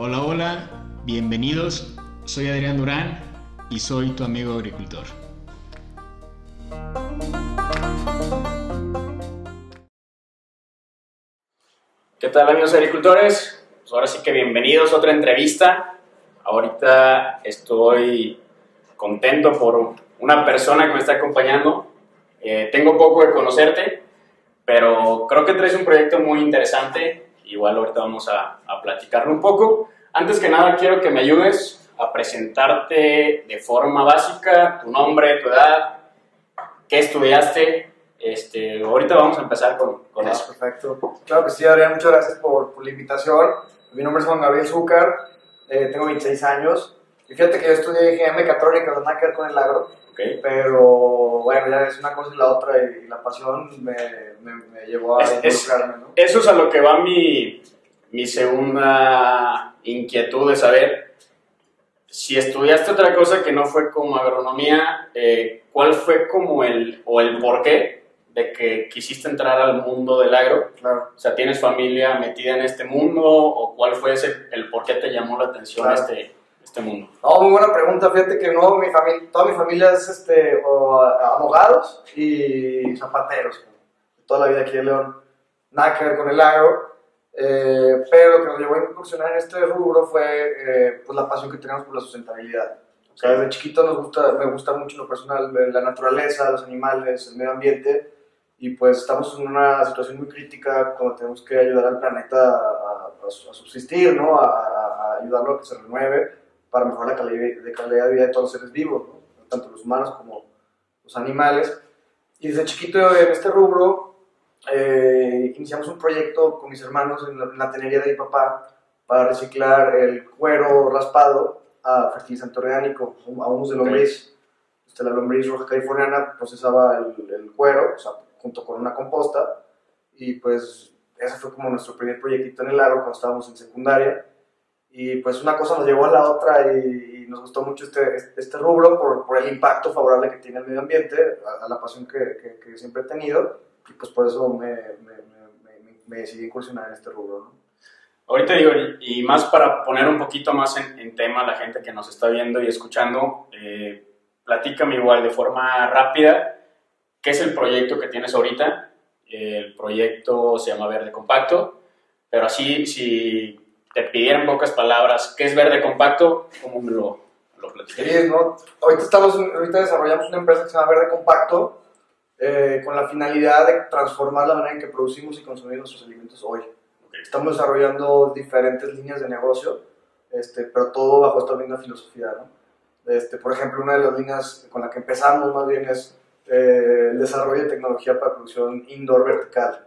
Hola, hola, bienvenidos. Soy Adrián Durán y soy tu amigo agricultor. ¿Qué tal amigos agricultores? Pues ahora sí que bienvenidos a otra entrevista. Ahorita estoy contento por una persona que me está acompañando. Eh, tengo poco de conocerte, pero creo que traes un proyecto muy interesante. Igual ahorita vamos a, a platicarlo un poco. Antes que nada quiero que me ayudes a presentarte de forma básica, tu nombre, tu edad, qué estudiaste. Este, ahorita vamos a empezar con, con Ah, eso. Perfecto. Claro que sí, Adrián, muchas gracias por, por la invitación. Mi nombre es Juan Gabriel Zúcar, eh, tengo 26 años. Y fíjate que yo estudié ingeniería mecatrónica, no nada que ver con el agro, ¿ok? pero bueno, ya es una cosa y la otra, y, la pasión me, me, me llevó a es- involucrarme, ¿no? Eso es a lo que va mi, mi segunda inquietud de saber si estudiaste otra cosa que no fue como agronomía, eh, ¿cuál fue como el, o el porqué de que quisiste entrar al mundo del agro? Claro. O sea, ¿tienes familia metida en este mundo o cuál fue ese, el por qué te llamó la atención Claro. este, este mundo? No, muy buena pregunta. Fíjate que no, mi familia, toda mi familia es este, o, abogados y zapateros. Toda la vida aquí en León. Nada que ver con el agro. Eh, pero lo que nos llevó a incursionar en este rubro fue eh, pues la pasión que tenemos por la sustentabilidad. O sea, desde chiquito nos gusta, me gusta mucho lo personal la naturaleza, los animales, el medio ambiente. Y pues estamos en una situación muy crítica cuando tenemos que ayudar al planeta a, a- a subsistir, ¿no? A, a- ayudarlo a que se renueve para mejorar la calidad de, calidad de vida de todos los seres vivos, ¿no? tanto los humanos como los animales. Y desde chiquito en este rubro eh, iniciamos un proyecto con mis hermanos en la, en la tenería de mi papá para reciclar el cuero raspado a fertilizante orgánico, a humus de lombriz. Este, la lombriz roja californiana procesaba el, el cuero, o sea, junto con una composta, y pues ese fue como nuestro primer proyectito en el agro cuando estábamos en secundaria. Y pues una cosa nos llevó a la otra y, y nos gustó mucho este, este, este rubro por, por el impacto favorable que tiene el medio ambiente, a, a la pasión que, que, que siempre he tenido, y pues por eso me, me, me, me, decidí incursionar en este rubro. ¿no? Ahorita digo, y más para poner un poquito más en, en tema a la gente que nos está viendo y escuchando, eh, platícame igual de forma rápida, ¿qué es el proyecto que tienes ahorita? El proyecto se llama Verde Compacto, pero así, si te pidieran pocas palabras, ¿qué es Verde Compacto? ¿Cómo me lo, lo platicarías? Sí, ¿no? Ahorita, estamos, ahorita desarrollamos una empresa que se llama Verde Compacto eh, con la finalidad de transformar la manera en que producimos y consumimos nuestros alimentos hoy. Estamos desarrollando diferentes líneas de negocio, este, pero todo bajo esta misma filosofía. ¿no? Este, por ejemplo, una de las líneas con la que empezamos más bien es eh, el desarrollo de tecnología para producción indoor vertical,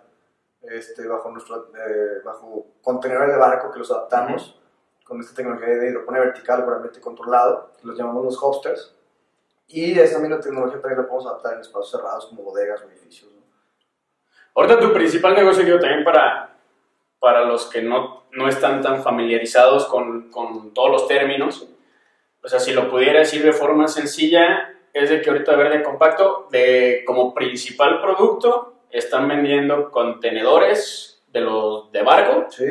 este, bajo, nuestro, eh, bajo contenedores de barco que los adaptamos con esta tecnología de hidroponía vertical ambiente controlado, que los llamamos los hosters. Y esta misma tecnología también la podemos adaptar en espacios cerrados como bodegas o edificios. ¿no? Ahorita tu principal negocio, digo, también para, para los que no, no están tan familiarizados con, con todos los términos, o sea, si lo pudiera decir de forma sencilla, es de que ahorita Verde Compacto, de, como principal producto, están vendiendo contenedores de los de barco, Sí,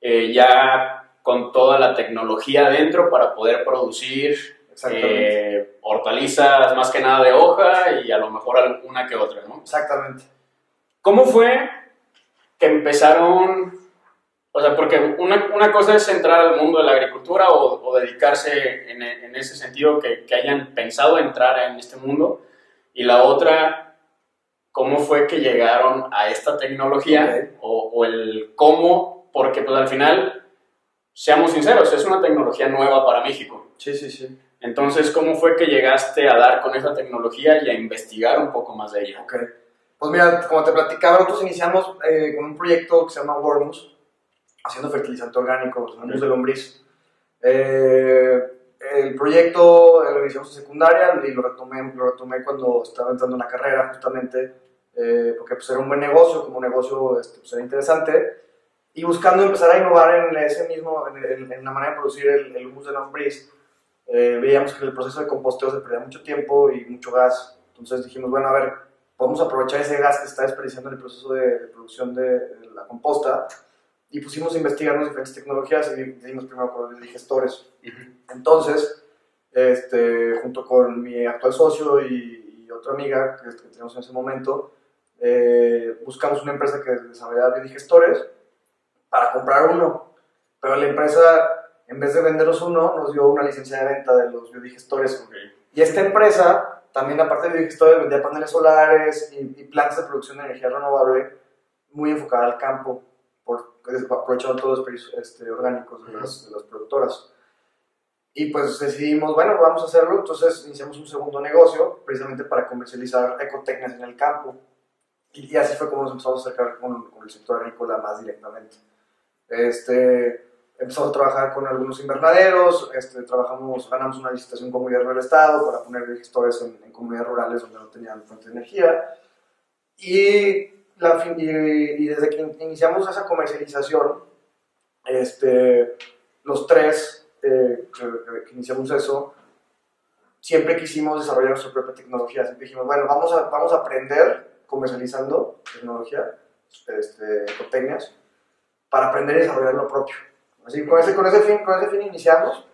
eh, ya con toda la tecnología dentro para poder producir. Eh, hortalizas más que nada de hoja y a lo mejor alguna que otra, ¿no? Exactamente. ¿Cómo fue que empezaron? O sea, porque una, una cosa es entrar al mundo de la agricultura o, o dedicarse en, en ese sentido, que, que hayan pensado entrar en este mundo, y la otra, ¿cómo fue que llegaron a esta tecnología? Ok. O, o el cómo, porque pues al final, seamos sinceros, es una tecnología nueva para México. Sí, sí, sí. Entonces, ¿cómo fue que llegaste a dar con esa tecnología y a investigar un poco más de ella? Ok. Pues mira, como te platicaba, nosotros iniciamos eh, con un proyecto que se llama Wormus, haciendo fertilizante orgánico, los humus de lombriz. Eh, el proyecto eh, lo iniciamos en secundaria y lo retomé, lo retomé cuando estaba entrando en la carrera, justamente, eh, porque pues, era un buen negocio, como negocio este, pues, era interesante. Y buscando empezar a innovar en ese mismo, en, el- en la manera de producir el, el humus de lombriz, eh, veíamos que el proceso de composteo se perdía mucho tiempo y mucho gas. Entonces dijimos, bueno, a ver, podemos aprovechar ese gas que está desperdiciando en el proceso de, de producción de, de la composta y pusimos a investigarnos diferentes tecnologías y dimos primero con los digestores. Entonces, este, junto con mi actual socio y, y otra amiga que, que, teníamos en ese momento, eh, buscamos una empresa que desarrollaba biodigestores para comprar uno. Pero la empresa, en vez de vendernos uno, nos dio una licencia de venta de los biodigestores. Y esta empresa, también aparte de biodigestores, vendía paneles solares y, y plantas de producción de energía renovable muy enfocada al campo por, aprovechando todos los precios este, orgánicos de las, de las, productoras. Y pues decidimos, bueno, vamos a hacerlo, entonces iniciamos un segundo negocio precisamente para comercializar ecotecnias en el campo. Y, y así fue como nos empezamos a acercar con, con, el sector agrícola más directamente. Este, empezamos a trabajar con algunos invernaderos, este, trabajamos, ganamos una licitación con gobierno del estado para poner gestores en, en comunidades rurales donde no tenían fuente de energía. Y la, y, y, desde que iniciamos esa comercialización, este, los tres eh, que, que, iniciamos eso, siempre quisimos desarrollar nuestra propia tecnología. Siempre dijimos, bueno, vamos a, vamos a aprender comercializando tecnología, este, ecotecnias, para aprender y desarrollar lo propio. Así, con ese, con ese, fin, con ese fin iniciamos.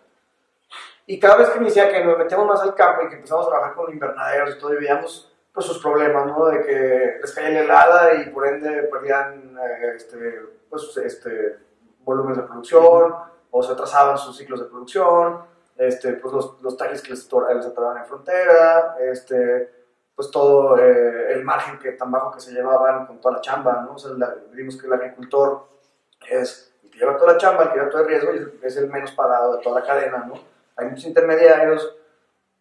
Y cada vez que inicia, que nos metemos más al campo y que empezamos a trabajar con invernaderos y todo, y veíamos pues, sus problemas, ¿no? De que les caía la helada y por ende perdían eh, este, pues, este, volúmenes de producción o se atrasaban sus ciclos de producción, este, pues los, los talles que les, les atoraban en frontera, este, pues todo eh, el margen que, tan bajo que se llevaban con toda la chamba, ¿no? O sea, la, vimos que el agricultor es que lleva toda la chamba, el que lleva todo el riesgo y es el menos pagado de toda la cadena, ¿no? Hay muchos intermediarios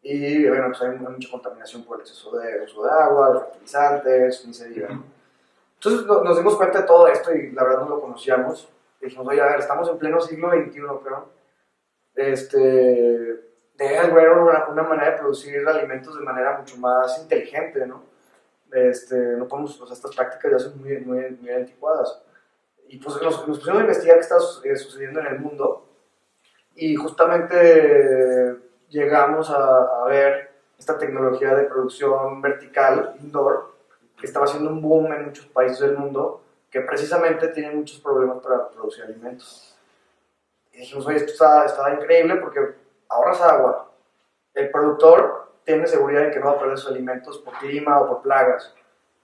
y bueno, pues hay mucha contaminación por el exceso de uso de agua, de fertilizantes, ni se diga. Entonces nos dimos cuenta de todo esto y la verdad no lo conocíamos. Dijimos, oye, a ver, estamos en pleno siglo XXI, creo. Este, debe haber una, una, manera de producir alimentos de manera mucho más inteligente, ¿no? Este, no podemos, o sea, estas prácticas ya son muy, muy, muy anticuadas. Y pues nos, nos pusimos a investigar qué está sucediendo en el mundo y justamente llegamos a, a, ver esta tecnología de producción vertical, indoor, que estaba haciendo un boom en muchos países del mundo, que precisamente tienen muchos problemas para producir alimentos. Y dijimos, oye, esto está, está increíble porque ahorras agua, el productor tiene seguridad de que no va a perder sus alimentos por clima o por plagas.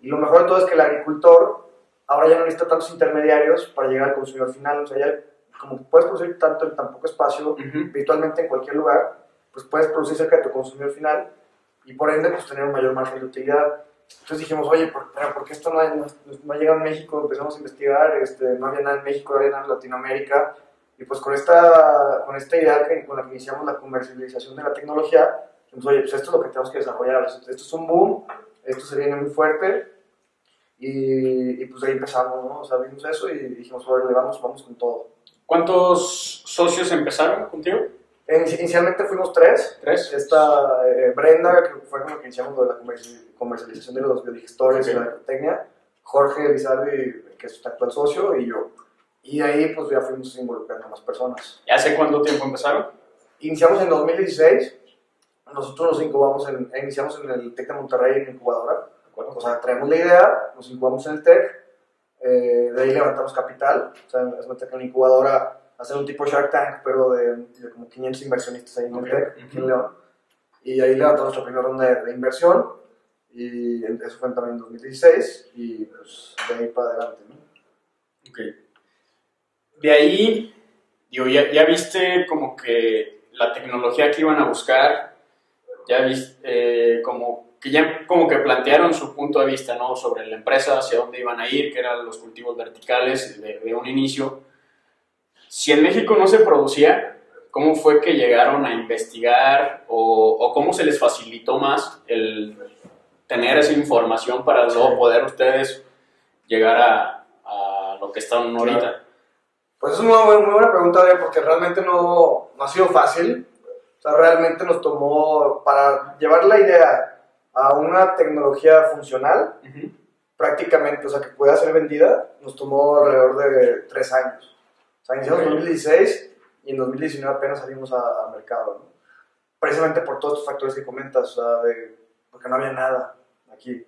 Y lo mejor de todo es que el agricultor ahora ya no necesita tantos intermediarios para llegar al consumidor final. O sea, ya como puedes producir tanto en tan poco espacio, uh -huh. virtualmente en cualquier lugar, pues puedes producir cerca de tu consumidor final y por ende pues tener un mayor margen de utilidad. Entonces dijimos, oye, ¿por, pero ¿por qué esto no, no, no, ha llegado a México? Empezamos a investigar, este, no había nada en México, no había nada en Latinoamérica. Y pues con esta, con esta idea que, con la que iniciamos la comercialización de la tecnología, dijimos, oye, pues esto es lo que tenemos que desarrollar. Esto es un boom, esto se viene muy fuerte. Y, y pues ahí empezamos, ¿no? O sea, vimos eso y dijimos, oye, vamos, vamos con todo. ¿Cuántos socios empezaron contigo? Inicialmente fuimos tres. ¿Tres? Esta eh, Brenda, que fue con la que iniciamos lo de la comercialización de los biodigestores okay. y la ecotecnia. Jorge Lizardi, que es su actual socio, y yo. Y ahí pues ya fuimos involucrando a más personas. ¿Y hace cuánto tiempo empezaron? Iniciamos en 2016. Nosotros nos incubamos en, iniciamos en el TEC de Monterrey en incubadora. O sea, traemos la idea, nos incubamos en el TEC, eh, de ahí levantamos capital. O sea, es en la incubadora hacer un tipo Shark Tank, pero de, de como 500 inversionistas ahí en okay. el TEC, aquí en León. Y ahí levantamos nuestra primera ronda de, de, inversión, y eso fue también en 2016, y pues de ahí para adelante, ¿no? Ok. De ahí, digo, ya, ya viste como que la tecnología que iban a buscar, ya viste eh, como que ya como que plantearon su punto de vista, ¿no? Sobre la empresa, hacia dónde iban a ir, que eran los cultivos verticales de, de un inicio si en México no se producía, ¿cómo fue que llegaron a investigar o, o cómo se les facilitó más el tener esa información para luego poder ustedes llegar a, a lo que están ahorita? Pues es una muy, muy buena pregunta, porque realmente no, no ha sido fácil. O sea, realmente nos tomó, para llevar la idea a una tecnología funcional, uh -huh. prácticamente, o sea, que pueda ser vendida, nos tomó alrededor de tres años. O sea, iniciamos en 2016 y en 2019 apenas salimos a, a mercado, ¿no? Precisamente por todos estos factores que comentas, o sea, de, porque no había nada aquí.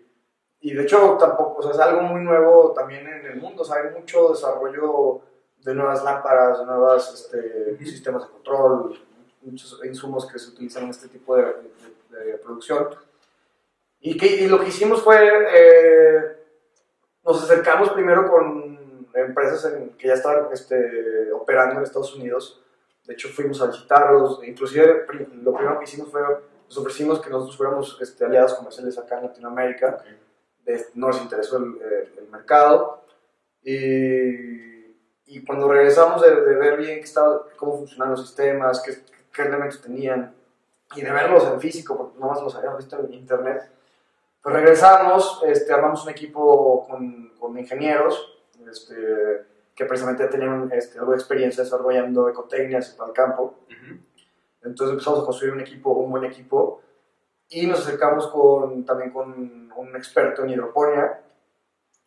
Y de hecho tampoco, o sea, es algo muy nuevo también en el mundo, o sea, hay mucho desarrollo de nuevas lámparas, de nuevos este, sistemas de control, muchos insumos que se utilizan en este tipo de, de, producción. Y, que, y, lo que hicimos fue, eh, nos acercamos primero con empresas que ya estaban este, operando en Estados Unidos. De hecho, fuimos a visitarlos. Inclusive, lo primero que hicimos fue, nos ofrecimos que nosotros fuéramos este, aliados comerciales acá en Latinoamérica. no nos interesó el, el mercado. Y y cuando regresamos de, ver bien qué estaba, cómo funcionaban los sistemas, qué, qué, elementos tenían, y de verlos en físico, porque nomás los habíamos visto en internet, pues regresamos, este, armamos un equipo con, con ingenieros, este, que precisamente tenían este, algo de experiencia desarrollando ecotecnias para el campo. Entonces empezamos a construir un equipo, un buen equipo, y nos acercamos con, también con un experto en hidroponía,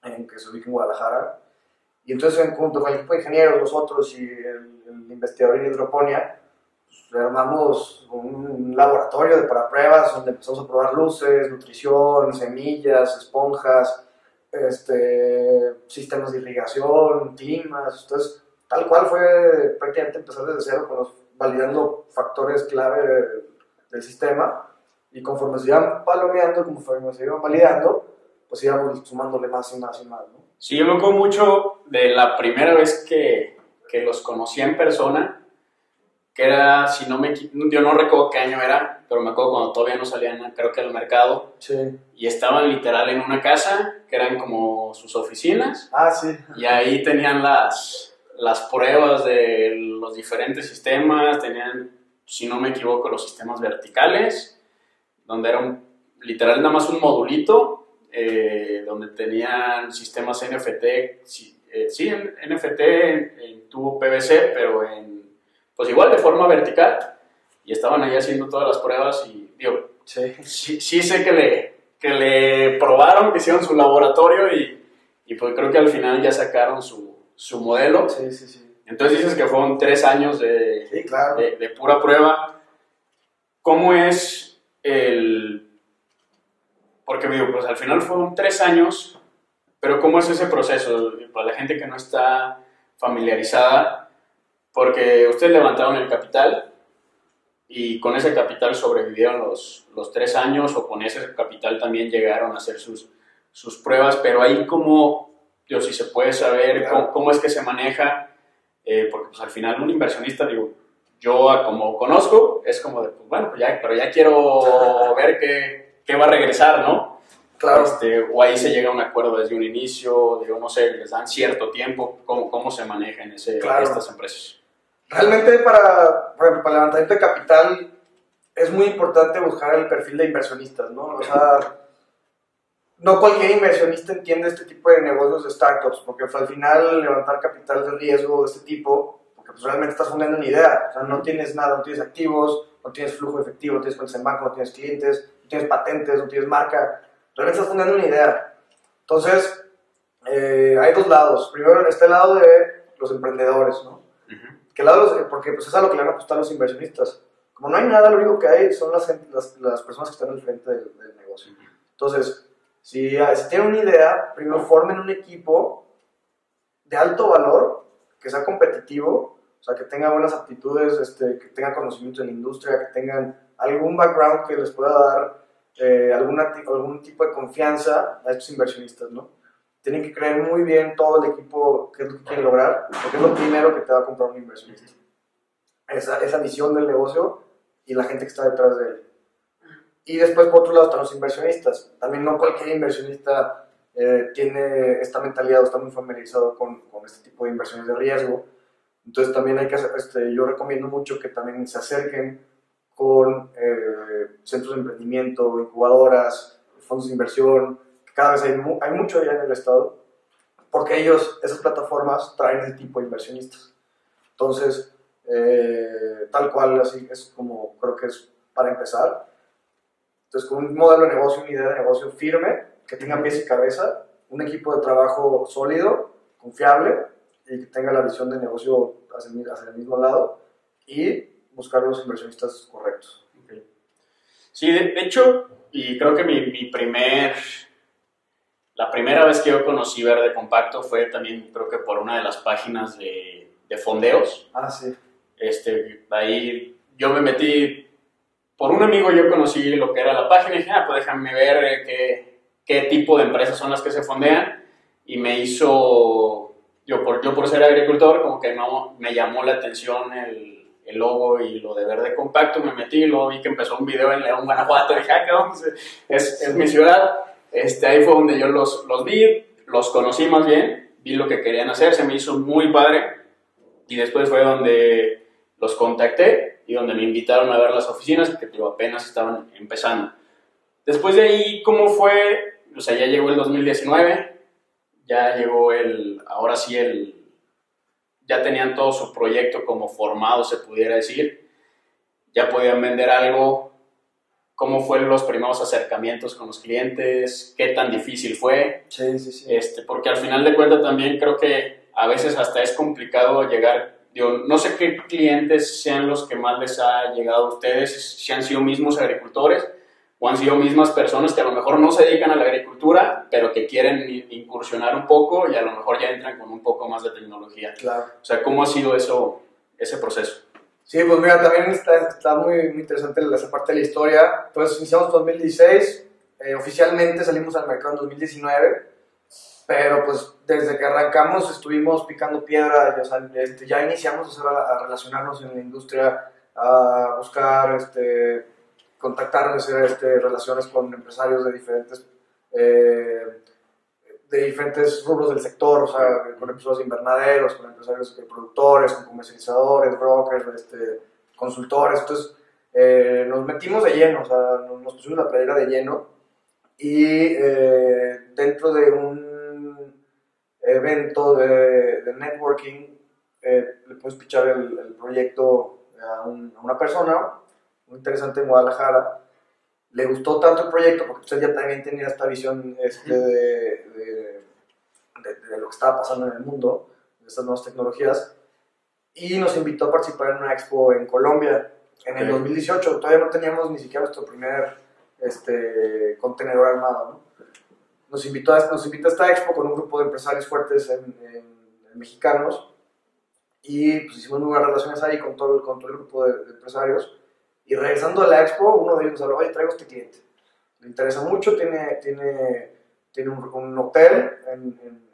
en, que se ubica en Guadalajara, y entonces, junto con el equipo de ingenieros, nosotros y el, investigador en hidroponía, armamos un laboratorio para pruebas donde empezamos a probar luces, nutrición, semillas, esponjas, este, sistemas de irrigación, climas. Entonces, tal cual fue prácticamente empezar desde cero, con los, validando factores clave del, sistema. Y conforme se iban palomeando, conforme se iban validando, pues íbamos sumándole más y más y más. ¿no? Sí, yo me acuerdo mucho de la primera vez que, que los conocí en persona, que era, si no me yo no recuerdo qué año era, pero me acuerdo cuando todavía no salían, creo que al mercado. Sí. Y estaban literal en una casa, que eran como sus oficinas. Ah, sí. Y ahí tenían las, las pruebas de los diferentes sistemas, tenían, si no me equivoco, los sistemas verticales, donde era un, literal nada más un modulito eh, donde tenían sistemas NFT, sí, eh, sí NFT en, tubo PVC, pero en, pues igual de forma vertical, y estaban ahí haciendo todas las pruebas y digo, sí, sí, sé que le, que le probaron, que hicieron su laboratorio y, y pues creo que al final ya sacaron su, su modelo. Sí, sí, sí. Entonces dices que fueron tres años de, claro. de, de pura prueba. ¿Cómo es el porque digo, pues al final fueron tres años, pero ¿cómo es ese proceso? Para la gente que no está familiarizada, porque ustedes levantaron el capital y con ese capital sobrevivieron los, los tres años o con ese capital también llegaron a hacer sus, sus pruebas, pero ahí como, yo si se puede saber cómo, es que se maneja, eh, porque pues al final un inversionista, digo, yo como conozco, es como de, pues bueno, pues ya, pero ya quiero ver qué, que va a regresar, ¿no? Claro. Este, o ahí se llega a un acuerdo desde un inicio, digo, no sé, les dan cierto tiempo, ¿cómo, cómo se manejan ese, estas empresas? Realmente para, para el levantamiento de capital es muy importante buscar el perfil de inversionistas, ¿no? O sea, no cualquier inversionista entiende este tipo de negocios de startups, porque pues, al final levantar capital de riesgo de este tipo, porque pues, realmente estás fundando una idea, o sea, no tienes nada, no tienes activos, no tienes flujo efectivo, no tienes cuentas en banco, no tienes clientes, tienes patentes, no tienes marca, realmente estás fundando una idea. Entonces, eh, hay dos lados. Primero, está el lado de los emprendedores, ¿no? ¿Qué lado? Porque pues, es a lo que le van a apostar los inversionistas. Como no hay nada, lo único que hay son las, las, personas que están al frente del, negocio. Entonces, si, ah, si tienen una idea, primero formen un equipo de alto valor, que sea competitivo, o sea, que tenga buenas aptitudes, este, que tenga conocimiento en la industria, que tengan algún background que les pueda dar eh, alguna, algún tipo de confianza a estos inversionistas, ¿no? Tienen que creer muy bien todo el equipo qué es lo que quieren lograr, porque es lo primero que te va a comprar un inversionista. Esa, esa visión del negocio y la gente que está detrás de él. Y después, por otro lado, están los inversionistas. También no cualquier inversionista eh, tiene esta mentalidad o está muy familiarizado con, con, este tipo de inversiones de riesgo. Entonces, también hay que hacer, este, yo recomiendo mucho que también se acerquen con eh, centros de emprendimiento, incubadoras, fondos de inversión, cada vez hay, hay mucho allá en el Estado, porque ellos, esas plataformas, traen ese tipo de inversionistas. Entonces, eh, tal cual, así es como creo que es para empezar. Entonces, con un modelo de negocio, una idea de negocio firme, que tenga pies y cabeza, un equipo de trabajo sólido, confiable y que tenga la visión de negocio hacia, hacia el mismo lado y buscar los inversionistas correctos. Sí, de, hecho, y creo que mi, mi, primer, la primera vez que yo conocí Verde Compacto fue también, creo que por una de las páginas de, de fondeos. Ah, sí. Este, ahí yo me metí, por un amigo yo conocí lo que era la página y dije, ah, pues déjame ver eh, qué, qué tipo de empresas son las que se fondean. Y me hizo, yo por, yo por ser agricultor, como que no, me llamó la atención el, el logo y lo de verde compacto, me metí, luego vi que empezó un video en León, Guanajuato, y dije, ah, qué onda, es, es mi ciudad. Este, ahí fue donde yo los, los vi, los conocí más bien, vi lo que querían hacer, se me hizo muy padre. Y después fue donde los contacté y donde me invitaron a ver las oficinas, que apenas estaban empezando. Después de ahí, ¿cómo fue? O sea, ya llegó el 2019, ya llegó el, ahora sí el, ya tenían todo su proyecto como formado, se pudiera decir, ya podían vender algo, cómo fueron los primeros acercamientos con los clientes, qué tan difícil fue, Sí, sí, sí. este, porque al final de cuentas también creo que a veces hasta es complicado llegar, digo, no sé qué clientes sean los que más les ha llegado a ustedes, si han sido mismos agricultores o han sido mismas personas que a lo mejor no se dedican a la agricultura, pero que quieren incursionar un poco y a lo mejor ya entran con un poco más de tecnología. Claro. O sea, ¿cómo ha sido eso, ese proceso? Sí, pues mira, también está, muy, muy interesante esa parte de la historia. Entonces, iniciamos en 2016, eh, oficialmente salimos al mercado en 2019, pero pues desde que arrancamos estuvimos picando piedra, sea, este, ya iniciamos a relacionarnos en la industria, a buscar, este, contactar, hacer este, relaciones con empresarios de diferentes, eh, de diferentes rubros del sector, o sea, con empresarios de invernaderos, con empresarios de productores, con comercializadores, brokers, este, consultores. Entonces, eh, nos metimos de lleno, o sea, nos, pusimos la playera de lleno y eh, dentro de un evento de, networking, eh, le puedes pichar el, el proyecto a una persona muy interesante en Guadalajara. Le gustó tanto el proyecto porque usted ya también tenía esta visión este, de, de- de- de lo que estaba pasando en el mundo, de estas nuevas tecnologías, y nos invitó a participar en una expo en Colombia en el Ok. 2018. Todavía no teníamos ni siquiera nuestro primer este, contenedor armado. ¿no? Nos, invitó a, nos invitó a esta expo con un grupo de empresarios fuertes en- en- en mexicanos y pues hicimos muy buenas relaciones ahí con todo, el- con todo el grupo de, de empresarios. Y regresando a la expo, uno de ellos habló, oye, traigo este cliente. Le interesa mucho, tiene, tiene, tiene un, un hotel en, en-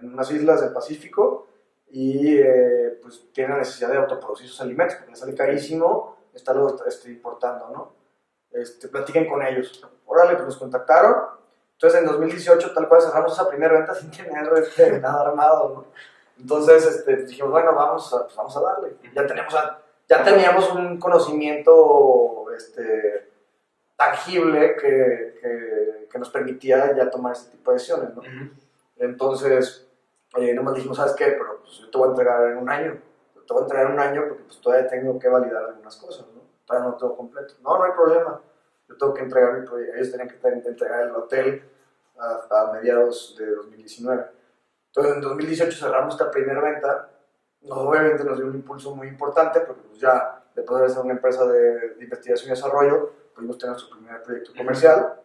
en- unas islas del Pacífico y eh, pues tiene la necesidad de autoproducir sus alimentos, porque le sale carísimo estarlo este, importando, ¿no? Este, platiquen con ellos. Órale, pues nos contactaron. Entonces en 2018 tal cual cerramos esa primera venta sin tener este, nada armado, ¿no? Entonces este, dijimos, bueno, vamos a, pues, vamos a darle. Ya, tenemos a- ya teníamos un conocimiento este, tangible que, que, que nos permitía ya tomar este tipo de decisiones, ¿no? Entonces, eh, nomás dijimos, ¿sabes qué? Pero pues, yo te voy a entregar en un año. Te voy a entregar en un año porque pues, todavía tengo que validar algunas cosas, ¿no? Todavía no lo tengo completo. No, no hay problema. Yo tengo que entregar mi proyecto. Ellos tenían que entregar el hotel a, a mediados de 2019. Entonces, en 2018 cerramos esta primera venta. Nos, obviamente nos dio un impulso muy importante porque pues, ya, de ser una empresa de, de investigación y desarrollo, pudimos tener nuestro primer proyecto comercial.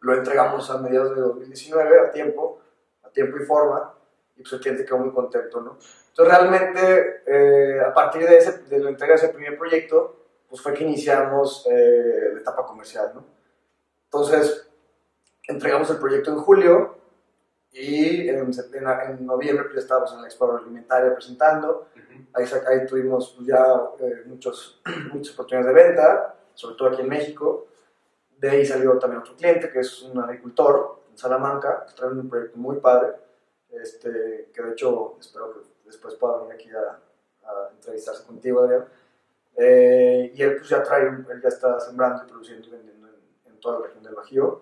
Lo entregamos a mediados de 2019 a tiempo, a tiempo y forma, y pues el cliente quedó muy contento, ¿no? Entonces realmente eh, a partir de, ese, de la entrega de ese primer proyecto, pues fue que iniciamos eh, la etapa comercial, ¿no? Entonces entregamos el proyecto en julio y en, en, en noviembre pues, ya estábamos en la Expo Agroalimentaria presentando, ahí, sac- ahí tuvimos pues, ya eh, muchos, muchas oportunidades de venta, sobre todo aquí en México. De ahí salió también otro cliente que es un agricultor en Salamanca, que trae un proyecto muy padre, este, que de hecho espero que después pueda venir aquí a, a entrevistarse contigo, Adrián. Eh, y él pues ya trae, él ya está sembrando y produciendo y vendiendo en, en toda la región del Bajío.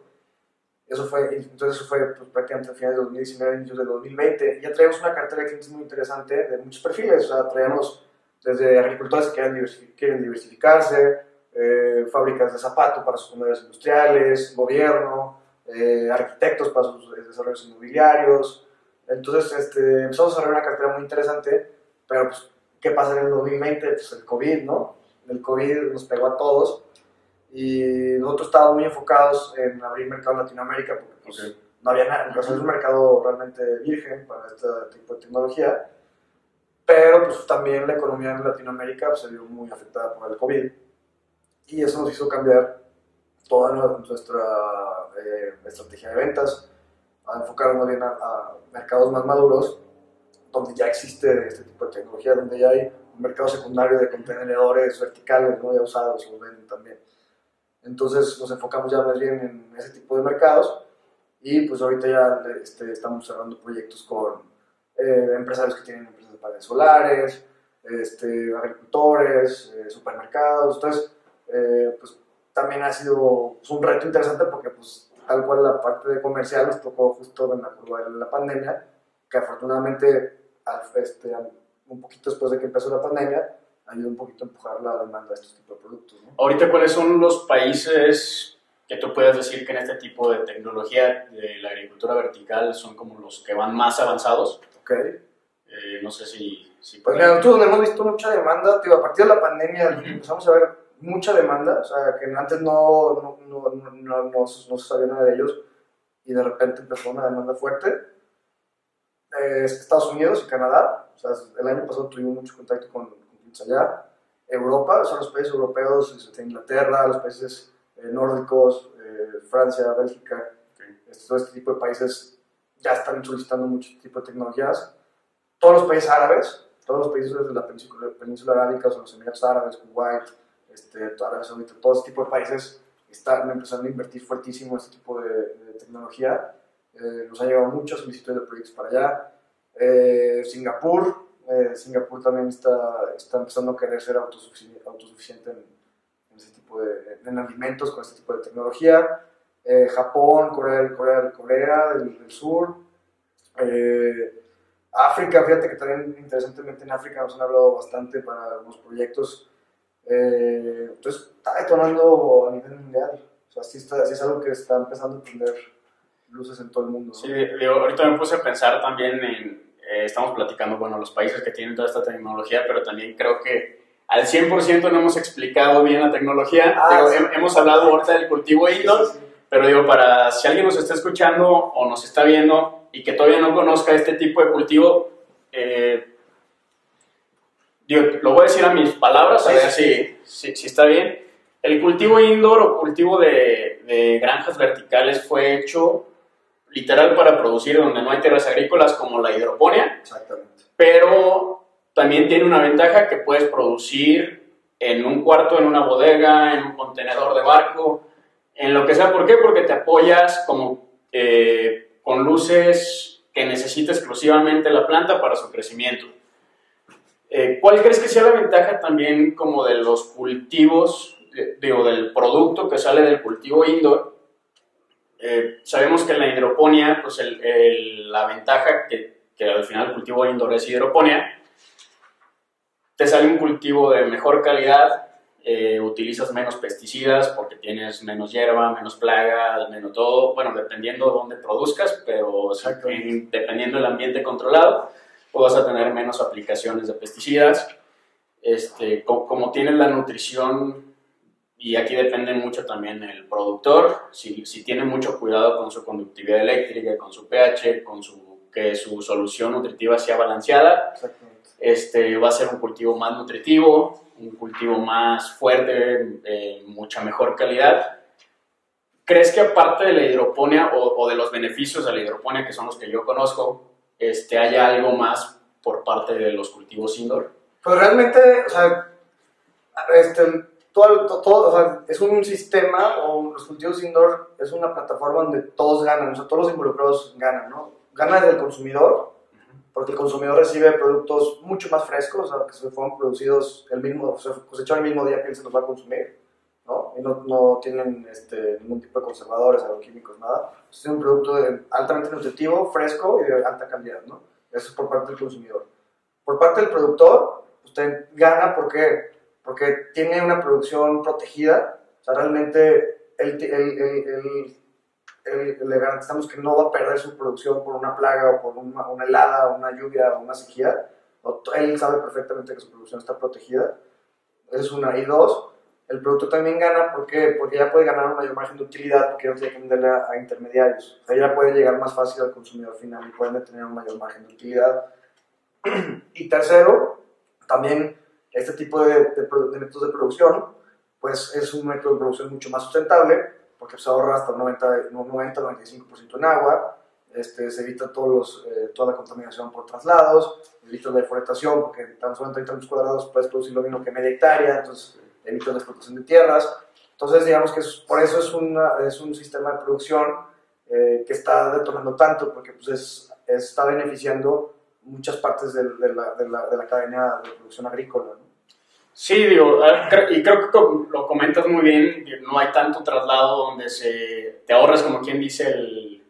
Eso fue, entonces eso fue pues, prácticamente a finales de 2019, inicios del 2020. Y ya traemos una cartera de clientes muy interesante de muchos perfiles. O sea, traemos desde agricultores que quieren, quieren diversificarse, eh, fábricas de zapato para sus comercios industriales, gobierno, eh, arquitectos para sus desarrollos inmobiliarios. Entonces este, empezamos a desarrollar una cartera muy interesante, pero pues, ¿qué pasa en el 2020? Pues el COVID, ¿no? El COVID nos pegó a todos y nosotros estábamos muy enfocados en abrir mercado en Latinoamérica porque pues, Ok. no había nada, sea, es un mercado realmente virgen para este tipo de tecnología. pero pues también la economía en Latinoamérica pues, se vio muy afectada por el COVID y eso nos hizo cambiar toda nuestra eh, estrategia de ventas, a enfocarnos bien a, a, mercados más maduros, donde ya existe este tipo de tecnología, donde ya hay un mercado secundario de contenedores verticales, ¿no? ya usados, los venden también. Entonces nos enfocamos ya más bien en ese tipo de mercados y pues ahorita ya este, estamos cerrando proyectos con eh, empresarios que tienen empresas de paneles solares, este, agricultores, eh, supermercados. Entonces, eh, pues también ha sido pues, un reto interesante porque pues tal cual la parte de comercial nos tocó justo en la curva de la pandemia, que afortunadamente este, un poquito después de que empezó la pandemia, ayudó un poquito a empujar la demanda de estos tipos de productos. ¿no? Ahorita, ¿cuáles son los países que tú puedas decir que en este tipo de tecnología de la agricultura vertical son como los que van más avanzados? Ok. Eh, no sé si... si pues mira, nosotros hemos visto mucha demanda, digo, a partir de la pandemia empezamos a ver mucha demanda, o sea, que antes no, no, no, no, se sabía nada de ellos y de repente empezó una demanda fuerte. Eh, Estados Unidos y Canadá, o sea, el año pasado tuvimos mucho contacto con, con allá. Europa, son los países europeos, este, Inglaterra, los países eh, nórdicos, eh, Francia, Bélgica, este, todo este tipo de países ya están solicitando mucho tipo de tecnologías. Todos los países árabes, todos los países de la península, península arábica, o los Emiratos Árabes, Kuwait, este, Arabia Saudita, todo este tipo de países están empezando a invertir fuertísimo en este tipo de, de tecnología. Eh, nos ha llegado muchas solicitudes de proyectos para allá. Eh, Singapur, eh, Singapur también está, está empezando a querer ser autosuficiente, autosuficiente en, ese tipo de en alimentos con este tipo de tecnología. Eh, Japón, Corea, Corea, Corea del, Sur. Eh, África, fíjate que también interesantemente en África nos han hablado bastante para los proyectos. Eh, entonces está detonando a nivel mundial. O sea, sí, está, sí es algo que está empezando a prender luces en todo el mundo. Sí, ahorita me puse a pensar también en, eh, estamos platicando, bueno, los países que tienen toda esta tecnología, pero también creo que al 100% no hemos explicado bien la tecnología. Ah, Digo, sí. he- hemos hablado ahorita del cultivo indoor, pero digo, para si alguien nos está escuchando o nos está viendo y que todavía no conozca este tipo de cultivo, eh, digo, lo voy a decir a mis palabras, a ver si, si, si está bien. El cultivo indoor o cultivo de, de granjas verticales fue hecho literal para producir donde no hay tierras agrícolas como la hidroponía, Exactamente. pero también tiene una ventaja que puedes producir en un cuarto, en una bodega, en un contenedor de barco, en lo que sea. ¿Por qué? Porque te apoyas como eh, con luces que necesita exclusivamente la planta para su crecimiento. Eh, ¿Cuál crees que sea la ventaja también como de los cultivos, de- digo, del producto que sale del cultivo indoor? Eh, sabemos que en la hidroponía, pues el- el- la ventaja que, que al final el cultivo indoor es hidroponía, te sale un cultivo de mejor calidad, eh, utilizas menos pesticidas porque tienes menos hierba, menos plagas, menos todo, bueno, dependiendo de dónde produzcas, pero en- dependiendo del ambiente controlado, pues vas a tener menos aplicaciones de pesticidas. Este, co- como tienes la nutrición, y aquí depende mucho también el productor, si, si tiene mucho cuidado con su conductividad eléctrica, con su pH, con su, que su solución nutritiva sea balanceada, este, va a ser un cultivo más nutritivo, un cultivo más fuerte, eh, mucha mejor calidad. ¿Crees que aparte de la hidroponía o, o de los beneficios de la hidroponía, que son los que yo conozco, este, haya algo más por parte de los cultivos indoor? Pues realmente, o sea, este, todo, todo- o sea, es un sistema, o los cultivos indoor es una plataforma donde todos ganan, o sea, todos los involucrados ganan, ¿no? Gana desde el consumidor, porque el consumidor recibe productos mucho más frescos, o sea, que se fueron producidos el mismo, o sea, cosecharon el mismo día que él se los va a consumir, ¿no? Y no, no tienen este, ningún tipo de conservadores, agroquímicos, nada. Es un producto de- altamente nutritivo, fresco y de alta calidad, ¿no? Eso es por parte del consumidor. Por parte del productor, usted gana porque, porque tiene una producción protegida, o sea, realmente él, él- él- le garantizamos que no va a perder su producción por una plaga o por una, una helada, una lluvia o una sequía. O Él sabe perfectamente que su producción está protegida. Es una. Y dos, el producto también gana porque, porque ya puede ganar un mayor margen de utilidad porque no tiene que venderle a, a intermediarios. O sea, ya puede llegar más fácil al consumidor final y pueden tener un mayor margen de utilidad. y tercero, también este tipo de, de, de, métodos de producción, pues es un método de producción mucho más sustentable, porque se ahorra hasta un 90-95% en agua, este, se evita todos los, eh, toda la contaminación por traslados, evita la deforestación, porque tan solo en 30 metros cuadrados puedes producir lo mismo que media hectárea, entonces evita la explotación de tierras. Entonces, digamos que es, por eso es, una, es un sistema de producción eh, que está detonando tanto, porque pues es, está beneficiando muchas partes de, de, la, de, la, de la cadena de producción agrícola. ¿no? Sí, digo, y creo que lo comentas muy bien, no hay tanto traslado donde se, te ahorras, como quien dice, el,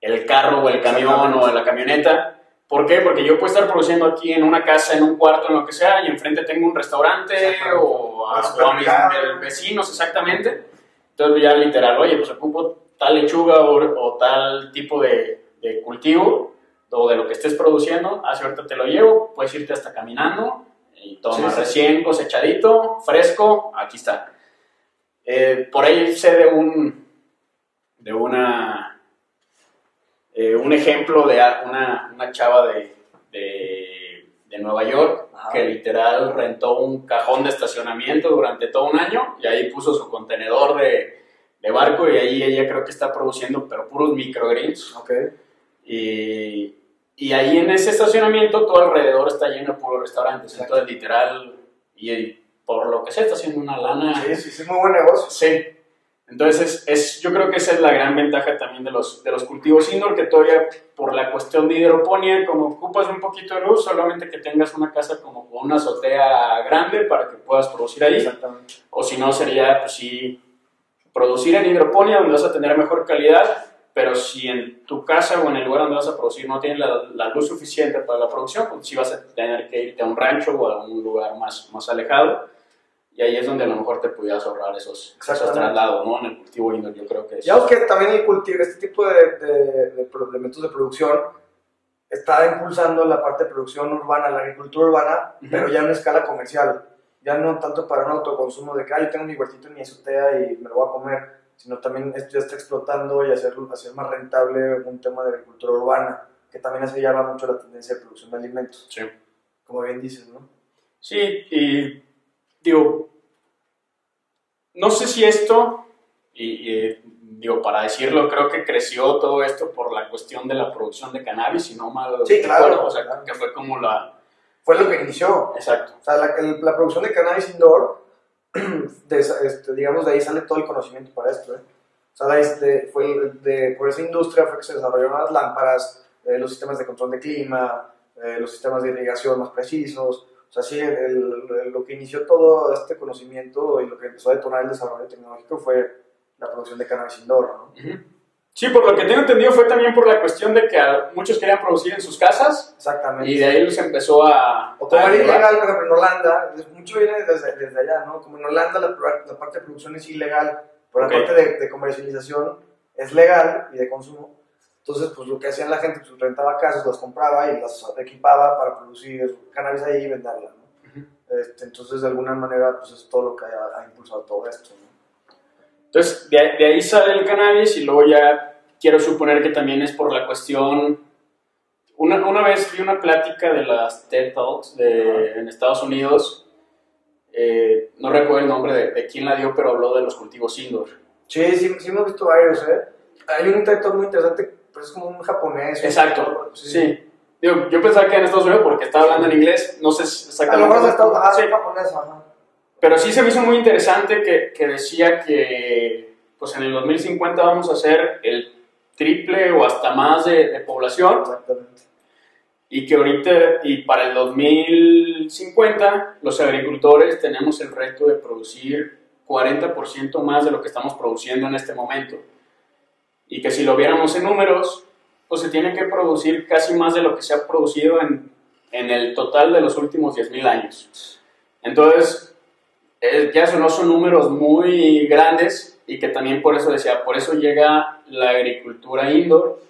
el carro o el camión o la camioneta. ¿Por qué? Porque yo puedo estar produciendo aquí en una casa, en un cuarto, en lo que sea, y enfrente tengo un restaurante o a, o a mis vecinos, exactamente. Entonces ya literal, oye, pues ocupo tal lechuga o, o tal tipo de, de, cultivo o de lo que estés produciendo, así ahorita te lo llevo, puedes irte hasta caminando y toma sí, recién cosechadito, fresco, aquí está. Eh, por ahí sé de un, de una, eh, un ejemplo de una, una chava de, de, de Nueva York Ajá. que literal rentó un cajón de estacionamiento durante todo un año y ahí puso su contenedor de, de barco y ahí ella creo que está produciendo pero puros microgreens. Okay. Y, y ahí en ese estacionamiento todo alrededor está lleno de puros restaurantes. Exacto. Entonces, literal, y por lo que sé, está haciendo una lana. Sí, sí, sí, muy buen negocio. Sí. Entonces, es, es, yo creo que esa es la gran ventaja también de los, de los cultivos indoor, que todavía por la cuestión de hidroponía, como ocupas un poquito de luz, solamente que tengas una casa como con una azotea grande para que puedas producir ahí. Exactamente. O si no, sería, pues sí, producir en hidroponía, donde vas a tener mejor calidad, pero si en tu casa o en el lugar donde vas a producir no tienes la, la, luz suficiente para la producción, pues sí vas a tener que irte a un rancho o a un lugar más, más alejado. Y ahí es donde a lo mejor te pudieras ahorrar esos, esos traslados, ¿no? En el cultivo indoor, yo creo que es. Ya que también el cultivo, este tipo de, de, de, elementos de producción está impulsando la parte de producción urbana, la agricultura urbana, uh -huh. pero ya en escala comercial. Ya no tanto para un autoconsumo de que, ah, yo tengo mi huertito en mi azotea y me lo voy a comer sino también esto ya está explotando y hacerlo, hacer más rentable un tema de agricultura urbana, que también así llama mucho la tendencia de producción de alimentos. Sí. Como bien dices, ¿no? Sí, y digo, no sé si esto, y, y, digo, para decirlo, creo que creció todo esto por la cuestión de la producción de cannabis, si no mal sí, claro, recuerdo, o sea, claro. que fue como la... Fue lo que inició. Exacto. O sea, la, la producción de cannabis indoor de, este, digamos, de ahí sale todo el conocimiento para esto. ¿eh? O sea, este, fue de, por esa industria fue que se desarrollaron las lámparas, eh, los sistemas de control de clima, eh, los sistemas de irrigación más precisos. O sea, sí, el, el, lo que inició todo este conocimiento y lo que empezó a detonar el desarrollo tecnológico fue la producción de cannabis indoor. ¿no? Uh -huh. Sí, por lo que tengo entendido fue también por la cuestión de que muchos querían producir en sus casas. Exactamente. Y de ahí se empezó a... O como ilegal, por ejemplo, en Holanda, mucho viene desde, desde allá, ¿no? Como en Holanda la, la, parte de producción es ilegal, pero okay. la parte de, de, comercialización es legal y de consumo. Entonces, pues lo que hacían la gente, pues rentaba casas, las compraba y las equipaba para producir cannabis ahí y venderla, ¿no? Uh -huh. este, entonces, de alguna manera, pues es todo lo que ha, ha impulsado todo esto, ¿no? Entonces, de, de, ahí sale el cannabis y luego ya quiero suponer que también es por la cuestión... Una, una vez vi una plática de las TED Talks de, en Estados Unidos, eh, no recuerdo el nombre de, de, quién la dio, pero habló de los cultivos indoor. Sí, sí, sí hemos visto varios, ¿eh? Hay un TED Talk muy interesante, pero es como un japonés. Exacto, sí. sí. Digo, yo pensaba que en Estados Unidos porque estaba hablando en inglés, no sé exactamente. A lo mejor ah, sí. japonés, ajá. Pero sí se me hizo muy interesante que, que decía que pues en el 2050 vamos a hacer el triple o hasta más de, de población. Exactamente. Y que ahorita, y para el 2050, los agricultores tenemos el reto de producir 40% más de lo que estamos produciendo en este momento. Y que si lo viéramos en números, pues se tiene que producir casi más de lo que se ha producido en, en el total de los últimos 10.000 años. Entonces, eh, ya eso no son números muy grandes y que también por eso decía, por eso llega la agricultura indoor,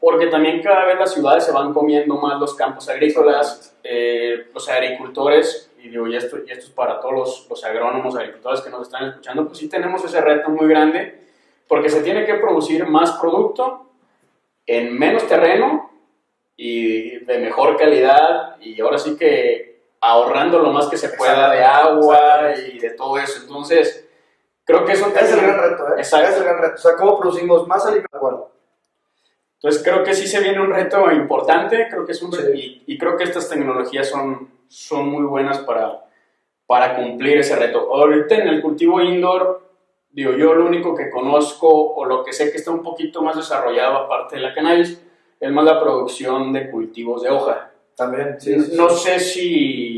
porque también cada vez las ciudades se van comiendo más los campos agrícolas, eh, los agricultores, y digo, y esto, y esto es para todos los, los agrónomos, agricultores que nos están escuchando, pues sí tenemos ese reto muy grande, porque se tiene que producir más producto en menos terreno y de mejor calidad y ahora sí que ahorrando lo más que se pueda de agua y de todo eso. Entonces, creo que eso Es el gran reto, ¿eh? Exacto. Es el gran reto. O sea, ¿cómo producimos más alimento? Entonces creo que sí se viene un reto importante, creo que es un Sí. y, y creo que estas tecnologías son, son muy buenas para, para cumplir ese reto. Ahorita en el cultivo indoor, digo, yo lo único que conozco o lo que sé que está un poquito más desarrollado aparte de la cannabis es más la producción de cultivos de hoja. También, sí. sí, no sí. sé si,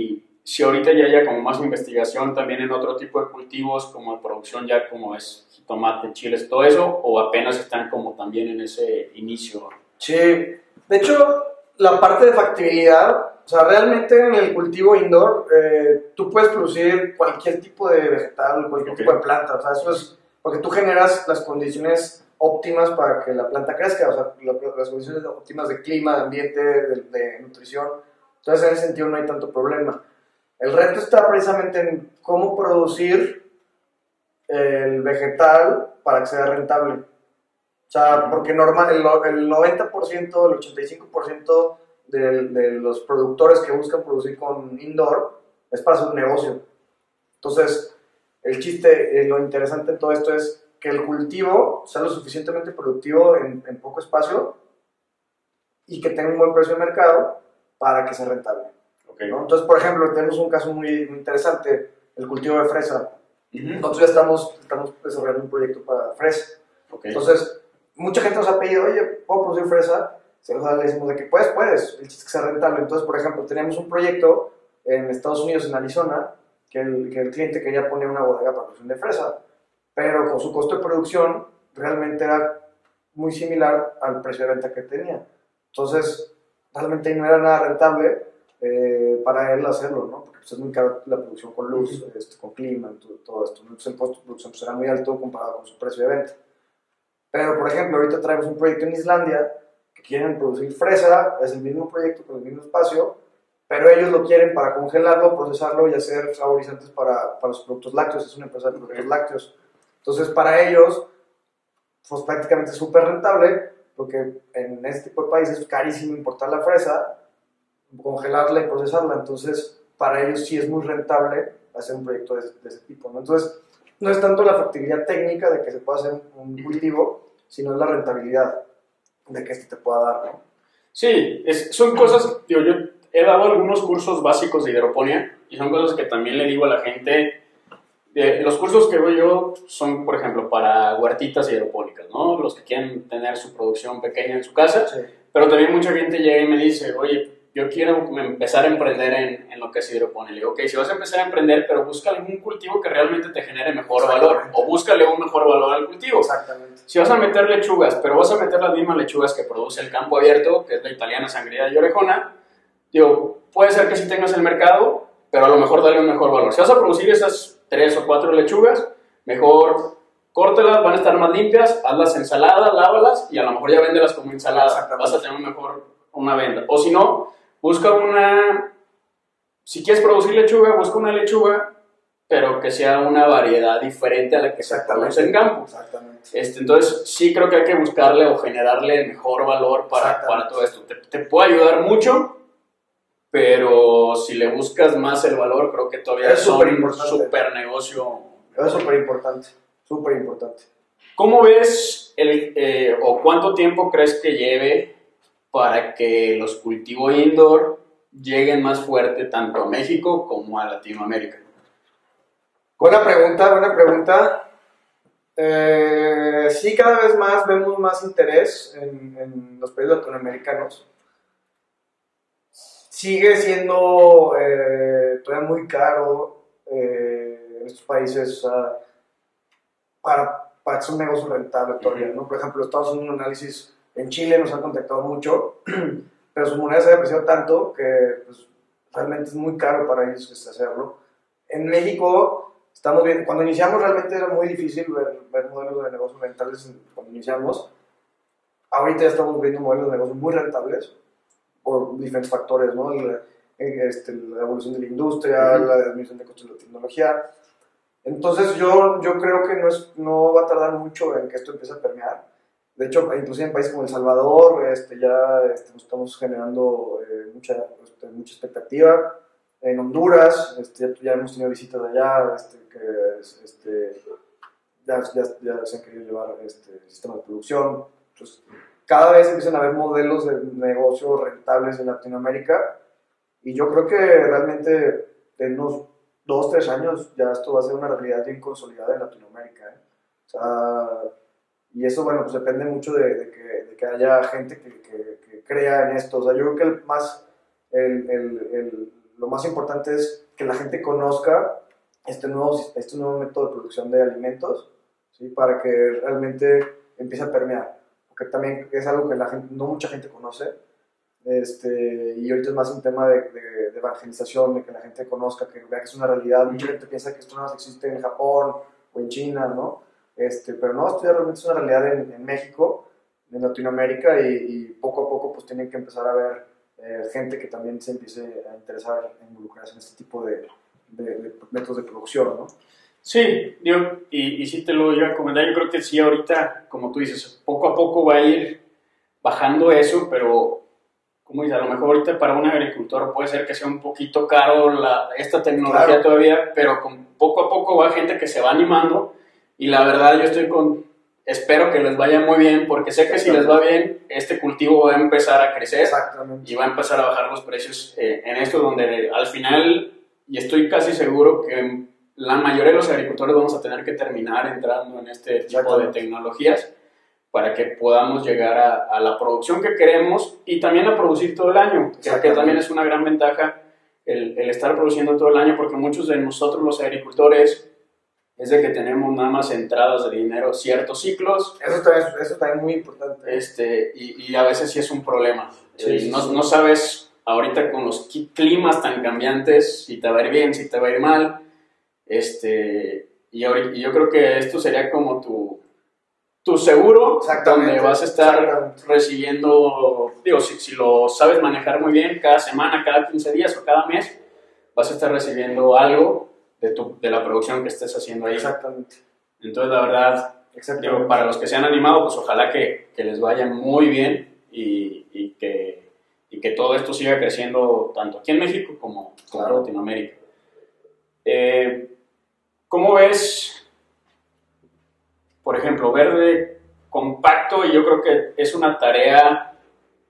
si ahorita ya haya como más investigación también en otro tipo de cultivos, como de producción ya como es tomate, chiles, todo eso, o apenas están como también en ese inicio. Sí, de hecho, la parte de factibilidad, o sea, realmente en el cultivo indoor, eh, tú puedes producir cualquier tipo de vegetal, cualquier tipo de planta, o sea, eso es porque tú generas las condiciones óptimas para que la planta crezca, o sea, las condiciones óptimas de clima, de ambiente, de, de nutrición, entonces en ese sentido no hay tanto problema. El reto está precisamente en cómo producir el vegetal para que sea rentable. O sea, porque normal, el, el 90%, el 85% de, de los productores que buscan producir con indoor es para su negocio. Entonces, el chiste, eh, lo interesante de todo esto es que el cultivo sea lo suficientemente productivo en, en poco espacio y que tenga un buen precio de mercado para que sea rentable. Ok. ¿no? Entonces, por ejemplo, tenemos un caso muy, muy interesante, el cultivo de fresa. Ujú. Nosotros ya estamos, estamos desarrollando un proyecto para fresa. Ok. Entonces, mucha gente nos ha pedido, oye, ¿puedo producir fresa? Sí, o sea, le decimos de que puedes, puedes, el chiste es que sea rentable. Entonces, por ejemplo, teníamos un proyecto en Estados Unidos, en Arizona, que el, que el cliente quería poner una bodega para producción de fresa, pero con su costo de producción realmente era muy similar al precio de venta que tenía. Entonces, realmente no era nada rentable eh, para él hacerlo, ¿no? Porque pues, es muy caro la producción con luz, este, con clima, todo, todo esto. Entonces, el costo de producción pues, era muy alto comparado con su precio de venta. Pero, por ejemplo, ahorita traemos un proyecto en Islandia que quieren producir fresa, es el mismo proyecto con el mismo espacio, pero ellos lo quieren para congelarlo, procesarlo y hacer saborizantes para, para los productos lácteos. Es una empresa de productos lácteos. Entonces, para ellos, pues prácticamente es súper rentable, porque en este tipo de países es carísimo importar la fresa, congelarla y procesarla. Entonces, para ellos sí es muy rentable hacer un proyecto de, de ese tipo. ¿no? Entonces, no es tanto la factibilidad técnica de que se pueda hacer un cultivo, sino es la rentabilidad de que este te pueda dar. ¿no? Sí, es- son cosas, digo, yo he dado algunos cursos básicos de hidroponía y son cosas que también le digo a la gente. eh, los cursos que doy yo son, por ejemplo, para huertitas hidropónicas, ¿no? Los que quieren tener su producción pequeña en su casa, Sí. pero también mucha gente llega y me dice, oye, yo quiero empezar a emprender en, en lo que es hidroponía. Le digo, ok, si vas a empezar a emprender, pero busca algún cultivo que realmente te genere mejor valor o búscale un mejor valor al cultivo. Exactamente. Si vas a meter lechugas, pero vas a meter las mismas lechugas que produce el campo abierto, que es la italiana sangrida y orejona, digo, puede ser que sí tengas el mercado, pero a lo mejor dale un mejor valor. Si vas a producir esas tres o cuatro lechugas, mejor córtelas, van a estar más limpias, hazlas ensaladas, lávalas y a lo mejor ya véndelas como ensalada. Vas a tener un mejor una venta. O si no, busca una... Si quieres producir lechuga, busca una lechuga, pero que sea una variedad diferente a la que se produce en campo. Exactamente. Este, entonces, sí creo que hay que buscarle o generarle mejor valor para, para todo esto. Te, te puede ayudar mucho, pero si le buscas más el valor, creo que todavía Es un super negocio. Es súper importante. Súper importante. ¿Cómo ves el, eh, o cuánto tiempo crees que lleve para que los cultivos indoor lleguen más fuerte tanto a México como a Latinoamérica? Buena pregunta, buena pregunta. Eh, sí, cada vez más vemos más interés en, en los países latinoamericanos. Sigue siendo eh, todavía muy caro eh, en estos países para, para hacer un negocio rentable todavía. ¿no? Por ejemplo, estamos haciendo un análisis en Chile, nos han contactado mucho, pero su moneda se ha depreciado tanto que pues, realmente es muy caro para ellos hacerlo. En México estamos viendo, cuando iniciamos realmente era muy difícil ver, ver modelos de negocios rentables cuando iniciamos. Ahorita ya estamos viendo modelos de negocios muy rentables por diferentes factores, ¿no? El- este, la evolución de la industria, Ujú. la disminución de costos de la tecnología. Entonces yo, yo creo que no, es, no va a tardar mucho en que esto empiece a permear. De hecho, inclusive en países como El Salvador, este, ya este, estamos generando eh, mucha, este, mucha expectativa. En Honduras, este, ya, hemos tenido visitas de allá, este, que este, ya, ya, ya, se han querido llevar este, sistemas de producción. Entonces, cada vez empiezan a haber modelos de negocio rentables en Latinoamérica y yo creo que realmente en unos dos, tres años ya esto va a ser una realidad bien consolidada en Latinoamérica. ¿eh? O sea, y eso, bueno, pues depende mucho de, que, de que, haya gente que, que, crea en esto. O sea, yo creo que el más, el, el, lo más importante es que la gente conozca este nuevo, este nuevo método de producción de alimentos, ¿sí? Para que realmente empiece a permear. Porque también es algo que la gente, no mucha gente conoce. Este, y ahorita es más un tema de, de, de, evangelización, de que la gente conozca, que vea que es una realidad. Mucha gente piensa que esto no existe en Japón o en China, ¿no? Este, pero no, esto ya realmente es una realidad en, en México, en Latinoamérica y, poco a poco pues tienen que empezar a ver eh, gente que también se empiece a interesar, a involucrarse en este tipo de, de, métodos de producción, ¿no? Sí, yo, y, y sí te lo iba a comentar, yo creo que sí, ahorita, como tú dices, poco a poco va a ir bajando eso, pero como dices, a lo mejor ahorita para un agricultor puede ser que sea un poquito caro la, esta tecnología todavía, pero con, poco a poco va gente que se va animando y la verdad yo estoy con, espero que les vaya muy bien, porque sé que si les va bien, este cultivo va a empezar a crecer y va a empezar a bajar los precios eh, en esto, donde al final, y estoy casi seguro que la mayoría de los agricultores vamos a tener que terminar entrando en este tipo de tecnologías para que podamos llegar a, a, la producción que queremos y también a producir todo el año, que también es una gran ventaja el, el estar produciendo todo el año, porque muchos de nosotros los agricultores es de que tenemos nada más entradas de dinero ciertos ciclos. Eso también, eso también es muy importante. Este, y, y, a veces sí es un problema. Sí, no, no, sabes ahorita con los climas tan cambiantes si te va a ir bien, si te va a ir mal. Este, y, ahorita, y yo creo que esto sería como tu, tu seguro, donde vas a estar recibiendo, digo, si, si lo sabes manejar muy bien, cada semana, cada 15 días o cada mes, vas a estar recibiendo algo de, tu, de la producción que estés haciendo ahí. Exactamente. Entonces, la verdad, digo, para los que se han animado, pues ojalá que, que les vaya muy bien y, y, que, y, que, todo esto siga creciendo tanto aquí en México como en Latinoamérica. Eh, ¿Cómo ves, por ejemplo, verde compacto? Y yo creo que es una tarea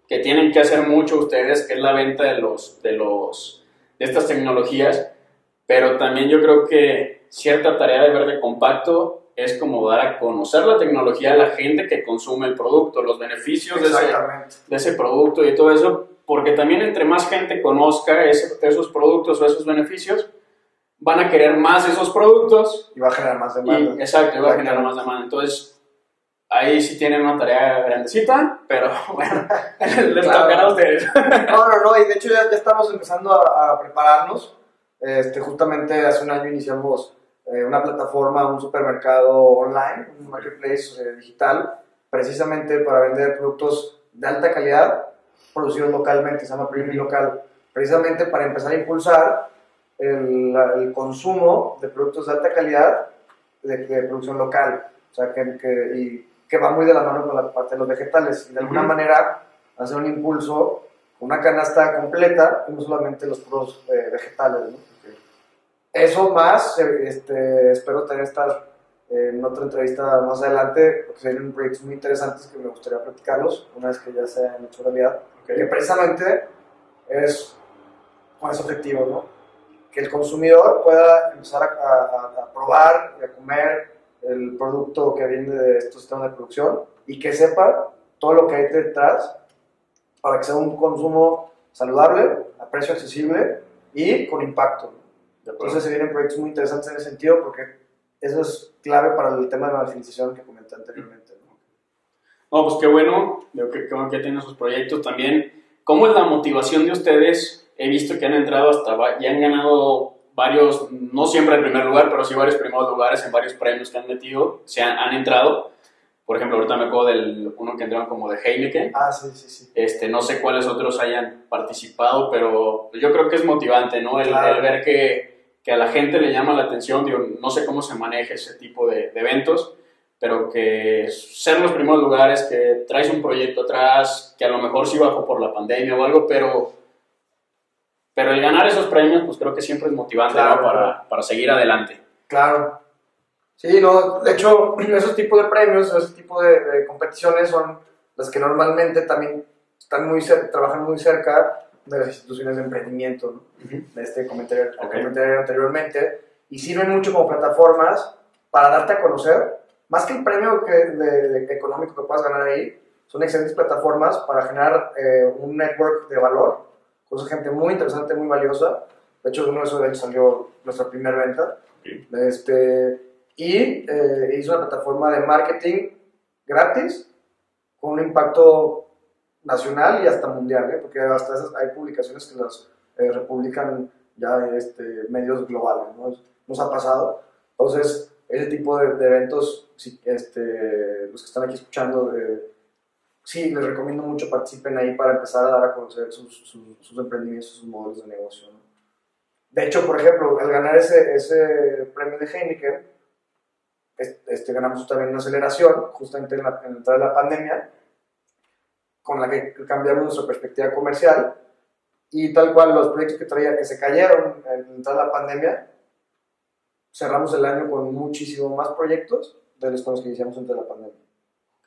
que tienen que hacer mucho ustedes, que es la venta de, los, de, los, de estas tecnologías pero también yo creo que cierta tarea de verde compacto es como dar a conocer la tecnología a la gente que consume el producto, los beneficios de ese, de ese, producto y todo eso, porque también entre más gente conozca esos productos o esos beneficios, van a querer más esos productos. Y va a generar más demanda. exacto, y va a generar más demanda. Entonces, ahí sí tienen una tarea grandecita, pero bueno, les tocará a ustedes. no, no, no, y de hecho ya, estamos empezando a, a prepararnos este, justamente hace un año iniciamos eh, una plataforma, un supermercado online, un marketplace eh, digital, precisamente para vender productos de alta calidad producidos localmente, se llama Premium Local, precisamente para empezar a impulsar el, el consumo de productos de alta calidad de, de producción local, o sea, que, que, y que va muy de la mano con la parte de los vegetales, y de alguna manera hacer un impulso una canasta completa y no solamente los puros eh, vegetales. ¿no? Eso más, eh, este, espero tener estar en otra entrevista más adelante, porque serían proyectos muy interesantes que me gustaría platicarlos una vez que ya se hayan hecho realidad, que precisamente es con ese objetivo, ¿no? que el consumidor pueda empezar a, a, probar y a comer el producto que viene de estos sistemas de producción y que sepa todo lo que hay detrás para que sea un consumo saludable, a precio accesible y con impacto. Entonces se vienen proyectos muy interesantes en ese sentido porque eso es clave para el tema de la evangelización que comenté anteriormente. ¿no? pues qué bueno, veo que, que, que tienen sus proyectos también. ¿Cómo es la motivación de ustedes? He visto que han entrado hasta, ya han ganado varios, no siempre en primer lugar, pero sí varios primeros lugares en varios premios que han metido, se han, han entrado. Por ejemplo, ahorita me acuerdo del uno que entraron como de Heineken. Ah, sí, sí, sí. Este, no sé cuáles otros hayan participado, pero yo creo que es motivante, ¿no? El, el ver que, que, a la gente le llama la atención, digo, no sé cómo se maneja ese tipo de, de, eventos, pero que ser los primeros lugares, que traes un proyecto atrás, que a lo mejor sí bajó por la pandemia o algo, pero, pero el ganar esos premios, pues creo que siempre es motivante Claro, ¿no? para, para seguir adelante. Claro. Sí, no, de hecho, esos tipos de premios, ese tipo de, de competiciones son las que normalmente también están muy trabajan muy cerca de las instituciones de emprendimiento, ¿no? de este comentario, Ok. comentario anteriormente, y sirven mucho como plataformas para darte a conocer, más que el premio que, de- de- económico que puedas ganar ahí, son excelentes plataformas para generar eh, un network de valor, con gente muy interesante, muy valiosa. De hecho, uno de esos eventos salió nuestra primera venta. Este, y eh, hizo una plataforma de marketing gratis con un impacto nacional y hasta mundial, ¿eh? porque hasta esas, hay publicaciones que las eh, republican ya este, medios globales, ¿no? Nos ha pasado. Entonces, ese tipo de, de eventos, si, este, los que están aquí escuchando, eh, sí, les recomiendo mucho participen ahí para empezar a dar a conocer sus, sus, sus emprendimientos, sus modelos de negocio. ¿no? De hecho, por ejemplo, al ganar ese, ese premio de Heineken, es- este, ganamos también una aceleración, justamente en la, en la de la pandemia, con la que cambiamos nuestra perspectiva comercial y tal cual los proyectos que traía que se cayeron en de la pandemia, cerramos el año con muchísimo más proyectos de los con los que iniciamos antes de la pandemia.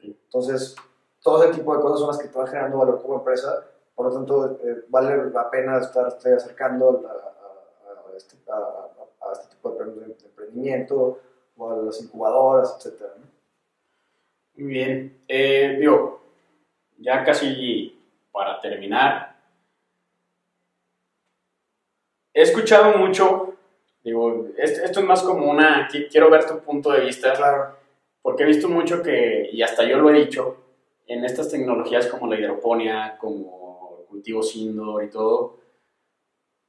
Entonces, todo ese tipo de cosas son las que te van generando valor como empresa, por lo tanto, eh, vale la pena estarte acercando a, a- a este, a- este tipo de emprendimiento o a las incubadoras, etc. Muy bien. Eh, digo, ya casi para terminar, he escuchado mucho, digo, esto, es más como una, qui- quiero ver tu punto de vista, Claro, porque he visto mucho que, y hasta yo lo he dicho, en estas tecnologías como la hidroponía, como cultivos indoor y todo,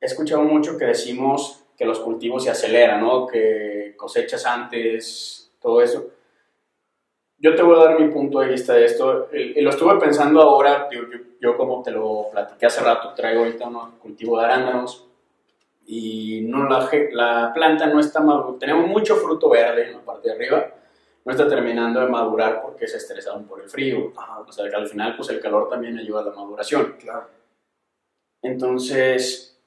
he escuchado mucho que decimos que los cultivos se aceleran, ¿no? Que cosechas antes, todo eso. Yo te voy a dar mi punto de vista de esto, y lo estuve pensando ahora, yo, yo- yo como te lo platiqué hace rato, traigo ahorita un cultivo de arándanos, y no la, la planta no está madura, tenemos mucho fruto verde en la parte de arriba, no está terminando de madurar porque se estresaron por el frío. O sea, que al final, pues el calor también ayuda a la maduración. claro. Entonces,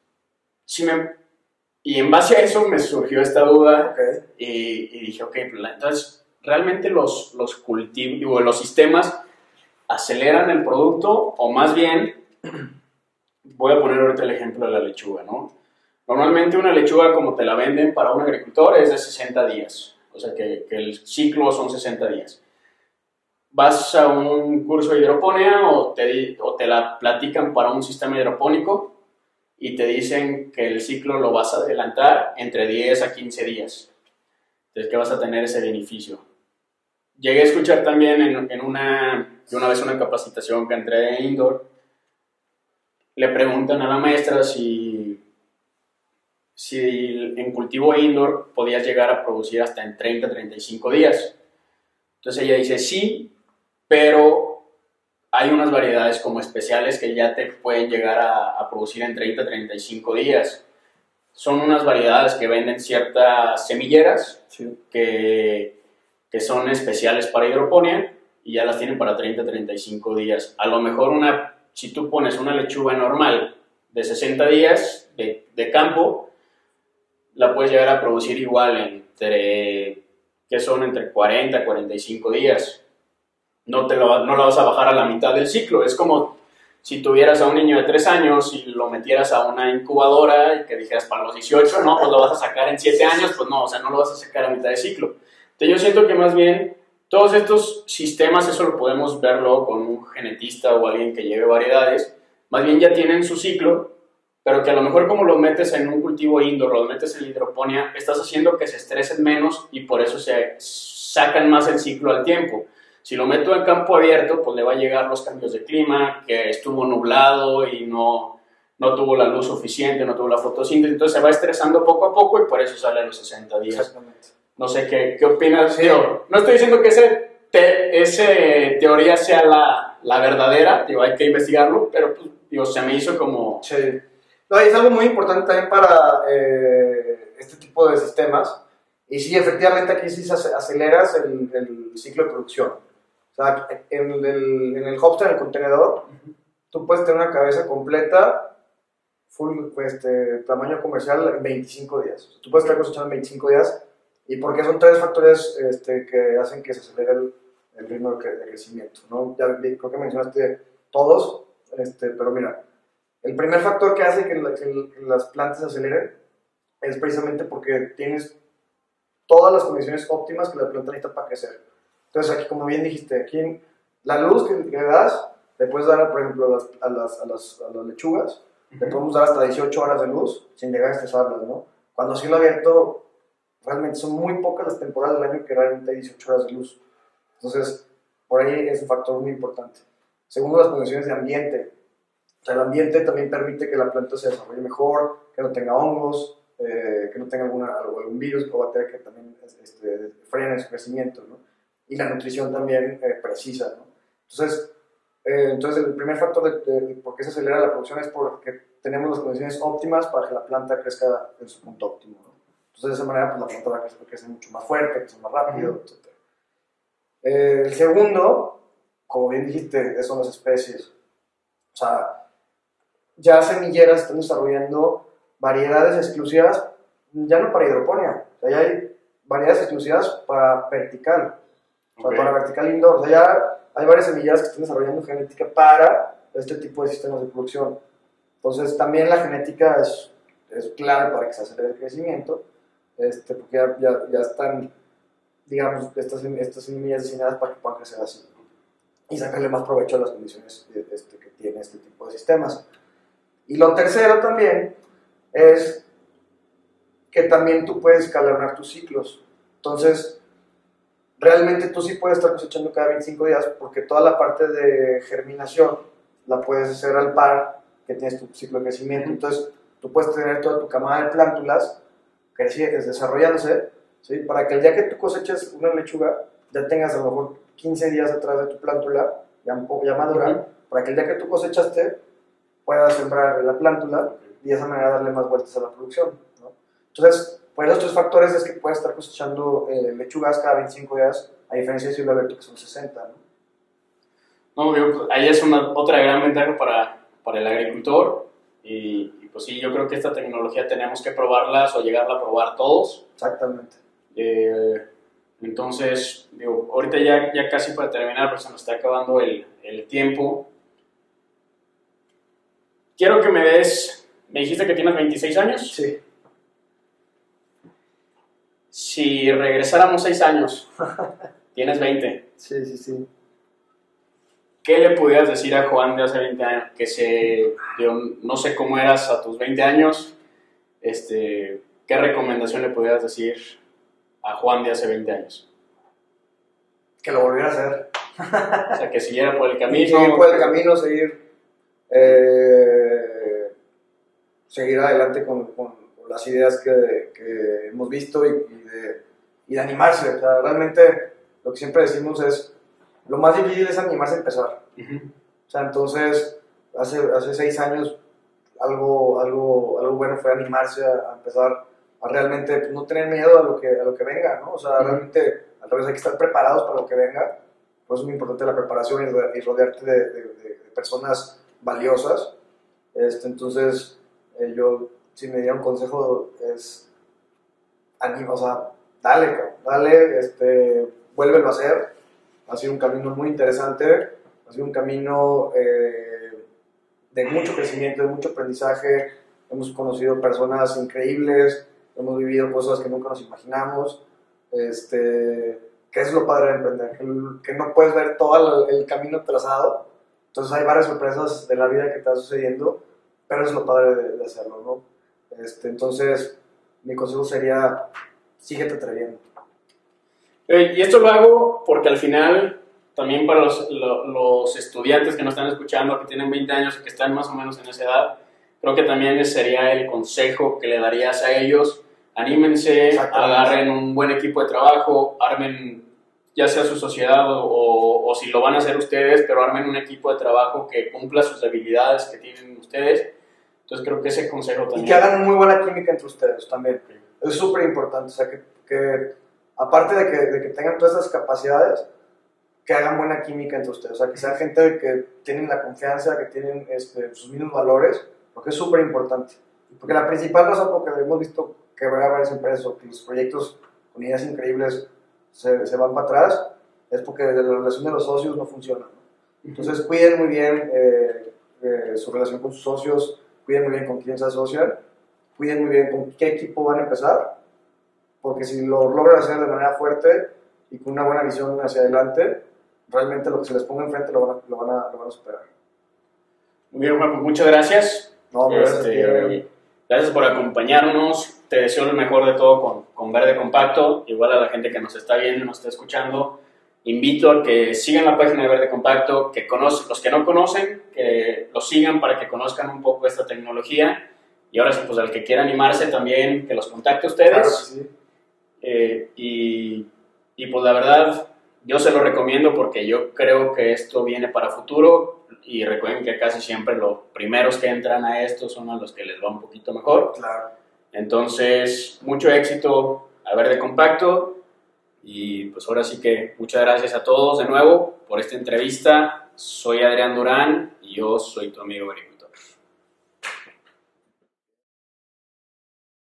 sí me... Y en base a eso me surgió esta duda Ok, y, y dije, ok, pues, entonces, ¿realmente los, los cultivos, los sistemas aceleran el producto o más bien, voy a poner ahorita el ejemplo de la lechuga, ¿no? Normalmente una lechuga como te la venden para un agricultor es de 60 días, o sea que, el ciclo son 60 días. Vas a un curso de hidroponía o te, o te la platican para un sistema hidropónico y te dicen que el ciclo lo vas a adelantar entre 10 a 15 días. Entonces, que vas a tener ese beneficio. Llegué a escuchar también en, en una, de una vez una capacitación que entré en indoor, le preguntan a la maestra si, si en cultivo indoor podías llegar a producir hasta en 30, 35 días. Entonces ella dice sí, pero hay unas variedades como especiales que ya te pueden llegar a, a producir en 30, 35 días. Son unas variedades que venden ciertas semilleras sí. que, que son especiales para hidroponía y ya las tienen para 30, 35 días. A lo mejor una, si tú pones una lechuga normal de 60 días de, de campo, la puedes llegar a producir igual entre, que son entre 40 a 45 días. No, te lo, no la vas a bajar a la mitad del ciclo. Es como si tuvieras a un niño de 3 años y lo metieras a una incubadora y que dijeras para los 18, no, pues lo vas a sacar en 7 años, pues no, o sea, no lo vas a sacar a mitad de ciclo. Yo siento que más bien todos estos sistemas, eso lo podemos verlo con un genetista o alguien que lleve variedades, más bien ya tienen su ciclo, pero que a lo mejor como los metes en un cultivo indoor, los metes en hidroponía, estás haciendo que se estresen menos y por eso se sacan más el ciclo al tiempo. Si lo meto en campo abierto, pues le va a llegar los cambios de clima, que estuvo nublado y no, no tuvo la luz suficiente, no tuvo la fotosíntesis, entonces se va estresando poco a poco y por eso sale a los 60 días. Exactamente. No sé qué, qué opinas. Sí. Digo, no estoy diciendo que ese, te- ese teoría sea la, la verdadera, digo, hay que investigarlo, pero pues, digo, se me hizo como... Sí. No, es algo muy importante también para eh, este tipo de sistemas, Y sí, efectivamente aquí sí aceleras el, el ciclo de producción. O sea, en el, en el hopster, en el contenedor, tú puedes tener una cabeza completa, full, este, tamaño comercial, en 25 días. Tú puedes estar cosechando en 25 días. ¿Y porque son tres factores este, que hacen que se acelere el, el ritmo de, crecimiento? ¿no? Ya creo que mencionaste todos, este, pero mira, el primer factor que hace que, las plantas se aceleren es precisamente porque tienes todas las condiciones óptimas que la planta necesita para crecer. Entonces aquí, como bien dijiste, aquí la luz que, le das, le puedes dar, por ejemplo, a las, a las, a las, lechugas, le podemos dar hasta 18 horas de luz sin llegar a estresarlas, ¿no? Cuando cielo abierto, realmente son muy pocas las temporadas del año que realmente hay 18 horas de luz. Entonces, por ahí es un factor muy importante. Segundo, las condiciones de ambiente. O sea, el ambiente también permite que la planta se desarrolle mejor, que no tenga hongos, eh, que no tenga alguna, algún virus o bacteria que también este, frene su crecimiento, ¿no? Y la nutrición también eh, precisa, ¿no? Entonces, eh, entonces, el primer factor de, por qué se acelera la producción es porque tenemos las condiciones óptimas para que la planta crezca en su punto óptimo, ¿no? Entonces, de esa manera, pues, la planta va a crecer, crecer mucho más fuerte, crecer más rápido, etc. el segundo, como bien dijiste, son las especies. O sea, ya semilleras están desarrollando variedades exclusivas, ya no para hidroponía, o sea, ya hay variedades exclusivas para vertical, para vertical indoor, o sea, ya hay varias semilleras que están desarrollando genética para este tipo de sistemas de producción. Entonces, también la genética es, es clave para que se acelere el crecimiento, este, porque ya, ya, están, digamos, estas, estas semillas diseñadas para que puedan crecer así y sacarle más provecho a las condiciones este, que tiene este tipo de sistemas. Y lo tercero también es que también tú puedes calibrar tus ciclos. Entonces, realmente tú sí puedes estar cosechando cada 25 días porque toda la parte de germinación la puedes hacer al par que tienes tu ciclo de crecimiento. Entonces, tú puedes tener toda tu camada de plántulas desarrollándose, ¿sí? para que el día que tú coseches una lechuga, ya tengas a lo mejor 15 días atrás de tu plántula, ya, ya madura, para que el día que tú cosechaste, pueda sembrar la plántula y de esa manera darle más vueltas a la producción. ¿no? Entonces, por esos tres factores es que puedes estar cosechando eh, lechugas cada 25 días, a diferencia de cielo abierto que son 60. ¿no? no ahí es una, otra gran ventaja para, para el agricultor y, pues sí, yo creo que esta tecnología tenemos que probarlas o llegarla a probar todos. Exactamente. Eh, entonces, digo, ahorita ya, ya casi para terminar, pues se nos está acabando el, el tiempo. Quiero que me des, me dijiste que tienes 26 años. Sí. Si regresáramos 6 años, tienes 20. Sí, sí, sí. ¿Qué le pudieras decir a Juan de hace 20 años? Que se, no sé cómo eras a tus 20 años, este, ¿qué recomendación le pudieras decir a Juan de hace 20 años? Que lo volviera a hacer. o sea, que siguiera por el camino. Seguir por el camino, seguir eh, seguir adelante con, con, las ideas que, que hemos visto y, de, y, de, animarse. O sea, realmente lo que siempre decimos es, lo más difícil es animarse a empezar. O sea, entonces, hace, hace seis años algo, algo, algo bueno fue animarse a, empezar a realmente pues, no tener miedo a lo que, a lo que venga, ¿no? O sea, realmente a través hay que estar preparados para lo que venga. Pues es muy importante la preparación y, rodearte de, de personas valiosas. Este, entonces, eh, yo, si me diera un consejo, es anima, o sea, dale, dale, este, vuélvelo a hacer. Ha sido un camino muy interesante, ha sido un camino eh, de mucho crecimiento, de mucho aprendizaje. Hemos conocido personas increíbles, hemos vivido cosas que nunca nos imaginamos. Este, que es lo padre de emprender, que, no puedes ver todo el camino trazado, entonces hay varias sorpresas de la vida que está sucediendo, pero es lo padre de, hacerlo, ¿no? Este, entonces, mi consejo sería, síguete atreviendo. Eh, y esto lo hago porque al final, también para los, los, estudiantes que nos están escuchando, que tienen 20 años y que están más o menos en esa edad, creo que también ese sería el consejo que le darías a ellos. Anímense, agarren un buen equipo de trabajo, armen ya sea su sociedad o, o, si lo van a hacer ustedes, pero armen un equipo de trabajo que cumpla sus debilidades que tienen ustedes. Entonces creo que ese consejo también. Y que hagan muy buena química entre ustedes también. Es súper importante, o sea, que, que aparte de que, de que tengan todas esas capacidades, que hagan buena química entre ustedes, o sea, que sea gente que tienen la confianza, que tienen este, sus mismos valores, porque es súper importante. Porque la principal razón por la que hemos visto quebrar varias empresas o que los proyectos con ideas increíbles se, se van para atrás, es porque la relación de los socios no funciona. ¿no? Entonces, cuiden muy bien eh, eh, su relación con sus socios, cuiden muy bien con quién se asocian, cuiden muy bien con qué equipo van a empezar, porque si lo logran hacer de manera fuerte y con una buena visión hacia adelante, realmente lo que se les ponga enfrente lo van a, lo van a, lo van a superar. Muy bien, Juan, pues muchas gracias. No, gracias, Este, tío. gracias por acompañarnos. Te deseo lo mejor de todo con, con Verde Compacto. Igual a la gente que nos está viendo nos está escuchando, invito a que sigan la página de Verde Compacto, que conocen, los que no conocen, que lo sigan para que conozcan un poco esta tecnología. Y ahora pues al que quiera animarse también, que los contacte a ustedes. Claro sí. Eh, y, y pues la verdad, yo se lo recomiendo porque yo creo que esto viene para futuro y recuerden que casi siempre los primeros que entran a esto son a los que les va un poquito mejor. Claro. Entonces, mucho éxito a Verde Compacto y pues ahora sí que muchas gracias a todos de nuevo por esta entrevista. Soy Adrián Durán y yo soy tu amigo agricultor.